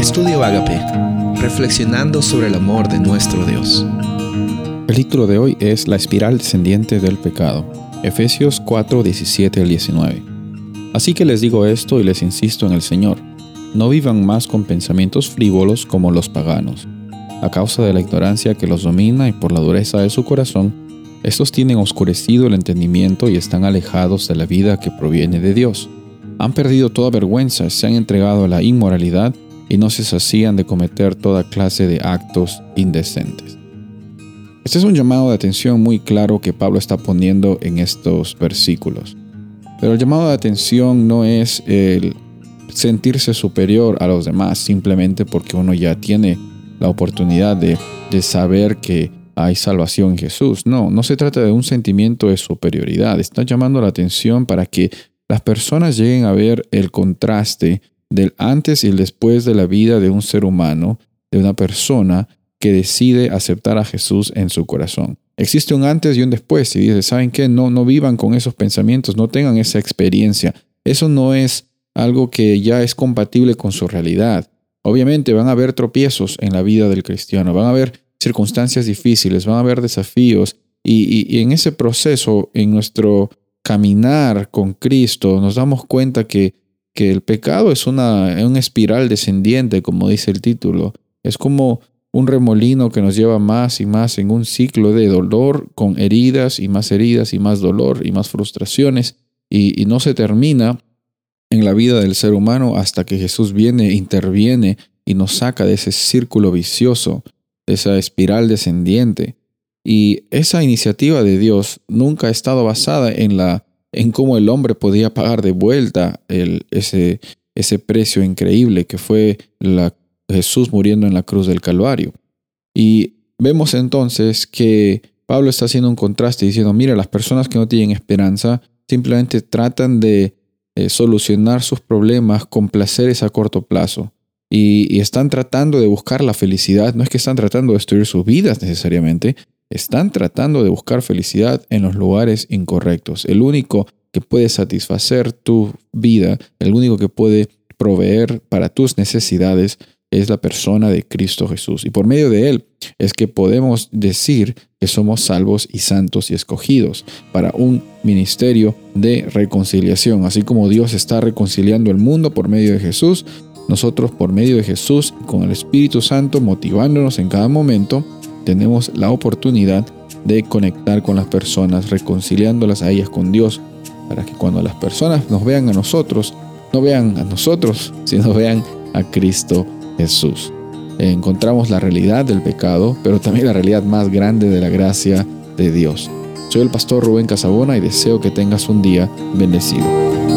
Estudio Agape, reflexionando sobre el amor de nuestro Dios. El título de hoy es La espiral descendiente del pecado, Efesios 4, 17 al 19. Así que les digo esto y les insisto en el Señor, no vivan más con pensamientos frívolos como los paganos. A causa de la ignorancia que los domina y por la dureza de su corazón, estos tienen oscurecido el entendimiento y están alejados de la vida que proviene de Dios. Han perdido toda vergüenza, se han entregado a la inmoralidad y no se sacían de cometer toda clase de actos indecentes. Este es un llamado de atención muy claro que Pablo está poniendo en estos versículos. Pero el llamado de atención no es el sentirse superior a los demás simplemente porque uno ya tiene la oportunidad de, de saber que hay salvación en Jesús. No, no se trata de un sentimiento de superioridad. Está llamando la atención para que las personas lleguen a ver el contraste del antes y el después de la vida de un ser humano, de una persona que decide aceptar a Jesús en su corazón. Existe un antes y un después y dice, ¿saben qué? No, no vivan con esos pensamientos, no tengan esa experiencia. Eso no es algo que ya es compatible con su realidad. Obviamente van a haber tropiezos en la vida del cristiano, van a haber circunstancias difíciles, van a haber desafíos y, y en ese proceso, en nuestro caminar con Cristo, nos damos cuenta que que el pecado es una, espiral descendiente, como dice el título. Es como un remolino que nos lleva más y más en un ciclo de dolor con heridas y más heridas y más dolor y más frustraciones y, y, no se termina en la vida del ser humano hasta que Jesús viene, interviene y nos saca de ese círculo vicioso, de esa espiral descendiente. Y esa iniciativa de Dios nunca ha estado basada en la en cómo el hombre podía pagar de vuelta el, ese, ese precio increíble que fue la, Jesús muriendo en la cruz del Calvario. Y vemos entonces que Pablo está haciendo un contraste diciendo, mira, las personas que no tienen esperanza simplemente tratan de eh, solucionar sus problemas con placeres a corto plazo. Y, y, están tratando de buscar la felicidad. No es que están tratando de destruir sus vidas necesariamente, están tratando de buscar felicidad en los lugares incorrectos. El único que puede satisfacer tu vida, el único que puede proveer para tus necesidades es la persona de Cristo Jesús. Y por medio de Él es que podemos decir que somos salvos y santos y escogidos para un ministerio de reconciliación. Así como Dios está reconciliando el mundo por medio de Jesús, nosotros por medio de Jesús, con el Espíritu Santo motivándonos en cada momento, tenemos la oportunidad de conectar con las personas, reconciliándolas a ellas con Dios, para que cuando las personas nos vean a nosotros, no vean a nosotros, sino vean a Cristo Jesús. Encontramos la realidad del pecado, pero también la realidad más grande de la gracia de Dios. Soy el pastor Rubén Casabona y deseo que tengas un día bendecido.